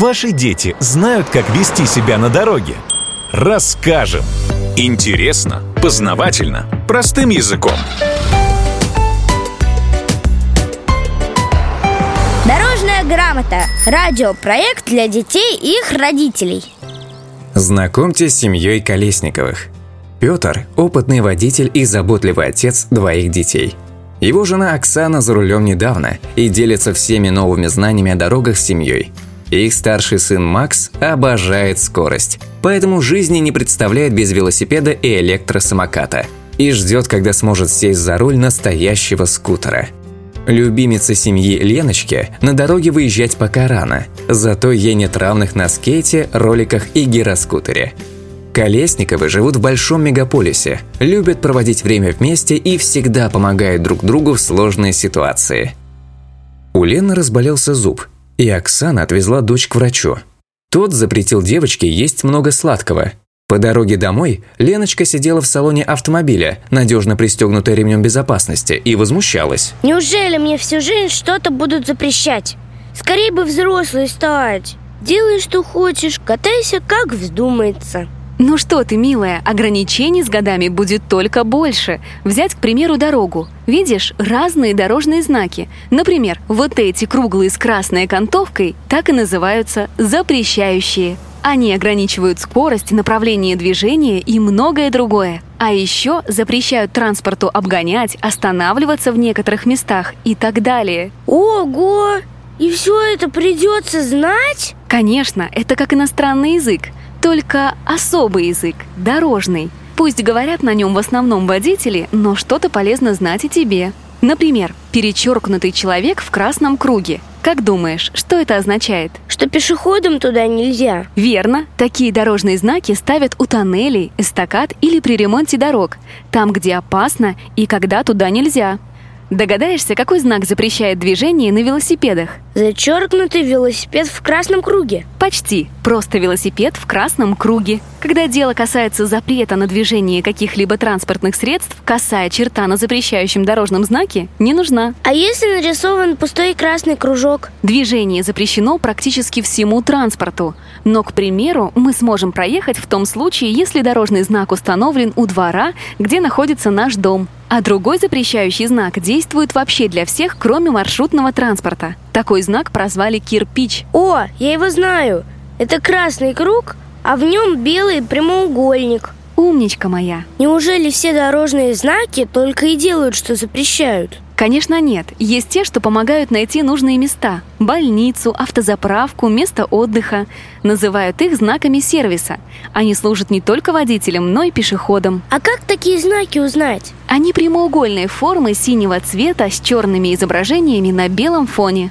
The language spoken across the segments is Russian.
Ваши дети знают, как вести себя на дороге? Расскажем. Интересно, познавательно, простым языком. Дорожная грамота. Радиопроект для детей и их родителей. Знакомьтесь с семьей Колесниковых. Петр – опытный водитель и заботливый отец двоих детей. Его жена Оксана за рулем недавно и делится всеми новыми знаниями о дорогах с семьей. Их старший сын Макс обожает скорость, поэтому жизни не представляет без велосипеда и электросамоката и ждет, когда сможет сесть за руль настоящего скутера – Любимице семьи Леночке на дороге выезжать пока рано, зато ей нет равных на скейте, роликах и гироскутере. Колесниковы живут в большом мегаполисе, любят проводить время вместе и всегда помогают друг другу в сложной ситуации. У Лены разболелся зуб, и Оксана отвезла дочь к врачу. Тот запретил девочке есть много сладкого, по дороге домой Леночка сидела в салоне автомобиля, надежно пристегнутая ремнем безопасности, и возмущалась. Неужели мне всю жизнь что-то будут запрещать? Скорее бы взрослой стать. Делай, что хочешь, катайся, как вздумается. Ну что ты, милая, ограничений с годами будет только больше. Взять, к примеру, дорогу. Видишь, разные дорожные знаки. Например, вот эти круглые с красной окантовкой так и называются «запрещающие». Они ограничивают скорость, направление движения и многое другое. А еще запрещают транспорту обгонять, останавливаться в некоторых местах и так далее. Ого! И все это придется знать? Конечно, это как иностранный язык, только особый язык, дорожный. Пусть говорят на нем в основном водители, но что-то полезно знать и тебе. Например, перечеркнутый человек в красном круге. Как думаешь, что это означает? Что пешеходам туда нельзя. Верно. Такие дорожные знаки ставят у тоннелей, эстакад или при ремонте дорог. Там, где опасно и когда туда нельзя. Догадаешься, какой знак запрещает движение на велосипедах? Зачеркнутый велосипед в красном круге. Почти. Просто велосипед в красном круге. Когда дело касается запрета на движение каких-либо транспортных средств, косая черта на запрещающем дорожном знаке не нужна. А если нарисован пустой красный кружок? Движение запрещено практически всему транспорту. Но, к примеру, мы сможем проехать в том случае, если дорожный знак установлен у двора, где находится наш дом. А другой запрещающий знак действует вообще для всех, кроме маршрутного транспорта. Такой знак прозвали кирпич. О, я его знаю. Это красный круг, а в нем белый прямоугольник. Умничка моя. Неужели все дорожные знаки только и делают, что запрещают? Конечно, нет. Есть те, что помогают найти нужные места. Больницу, автозаправку, место отдыха. Называют их знаками сервиса. Они служат не только водителям, но и пешеходам. А как такие знаки узнать? Они прямоугольной формы синего цвета с черными изображениями на белом фоне.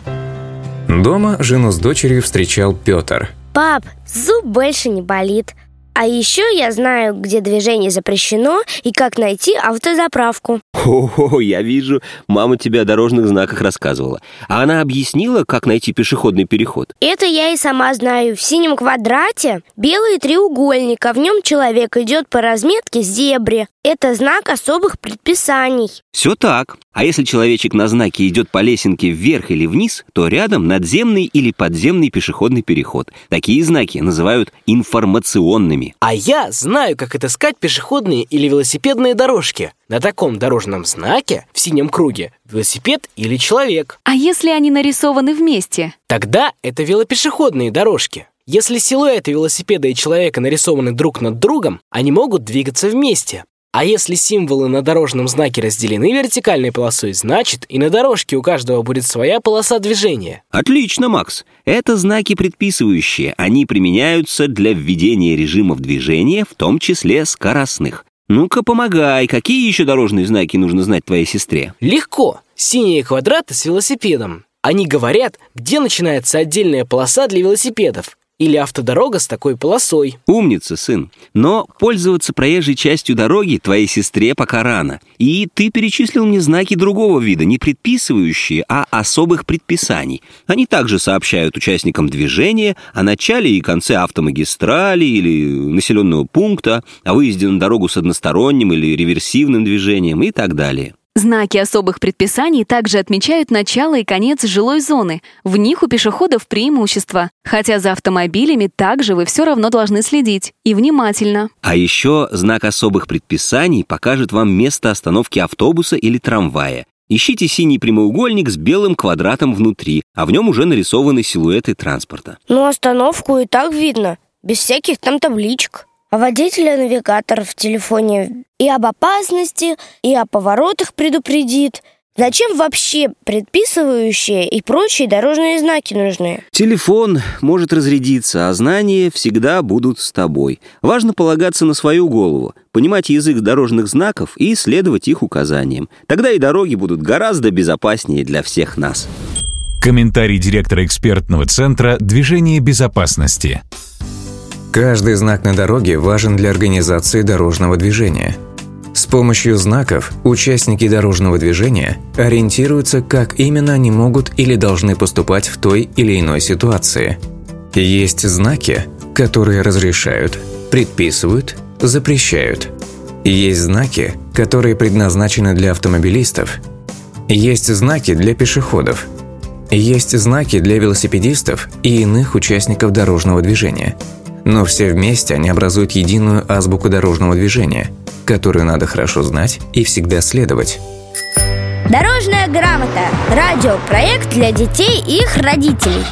Дома жену с дочерью встречал Петр. Пап, зуб больше не болит. А еще я знаю, где движение запрещено и как найти автозаправку. О, я вижу, мама тебе о дорожных знаках рассказывала. А она объяснила, как найти пешеходный переход? Это я и сама знаю. В синем квадрате белый треугольник, а в нем человек идет по разметке зебре. Это знак особых предписаний. Все так. А если человечек на знаке идет по лесенке вверх или вниз, то рядом надземный или подземный пешеходный переход. Такие знаки называют информационными. А я знаю, как отыскать пешеходные или велосипедные дорожки. На таком дорожном знаке в синем круге велосипед или человек. А если они нарисованы вместе? Тогда это велопешеходные дорожки. Если силуэты велосипеда и человека нарисованы друг над другом, они могут двигаться вместе. А если символы на дорожном знаке разделены вертикальной полосой, значит и на дорожке у каждого будет своя полоса движения. Отлично, Макс. Это знаки предписывающие. Они применяются для введения режимов движения, в том числе скоростных. Ну-ка, помогай. Какие еще дорожные знаки нужно знать твоей сестре? Легко. Синие квадраты с велосипедом. Они говорят, где начинается отдельная полоса для велосипедов, или автодорога с такой полосой. Умница, сын. Но пользоваться проезжей частью дороги твоей сестре пока рано. И ты перечислил мне знаки другого вида, не предписывающие, а особых предписаний. Они также сообщают участникам движения о начале и конце автомагистрали или населенного пункта, о выезде на дорогу с односторонним или реверсивным движением и так далее. Знаки особых предписаний также отмечают начало и конец жилой зоны. В них у пешеходов преимущество. Хотя за автомобилями также вы все равно должны следить. И внимательно. А еще знак особых предписаний покажет вам место остановки автобуса или трамвая. Ищите синий прямоугольник с белым квадратом внутри, а в нем уже нарисованы силуэты транспорта. Ну, остановку и так видно, без всяких там табличек. Водителя навигатор в телефоне и об опасности, и о поворотах предупредит. Зачем вообще предписывающие и прочие дорожные знаки нужны? Телефон может разрядиться, а знания всегда будут с тобой. Важно полагаться на свою голову, понимать язык дорожных знаков и следовать их указаниям. Тогда и дороги будут гораздо безопаснее для всех нас. Комментарий директора экспертного центра «Движение безопасности». Каждый знак на дороге важен для организации дорожного движения. С помощью знаков участники дорожного движения ориентируются, как именно они могут или должны поступать в той или иной ситуации. Есть знаки, которые разрешают, предписывают, запрещают. Есть знаки, которые предназначены для автомобилистов. Есть знаки для пешеходов. Есть знаки для велосипедистов и иных участников дорожного движения – но все вместе они образуют единую азбуку дорожного движения, которую надо хорошо знать и всегда следовать. Дорожная грамота. Радиопроект для детей и их родителей.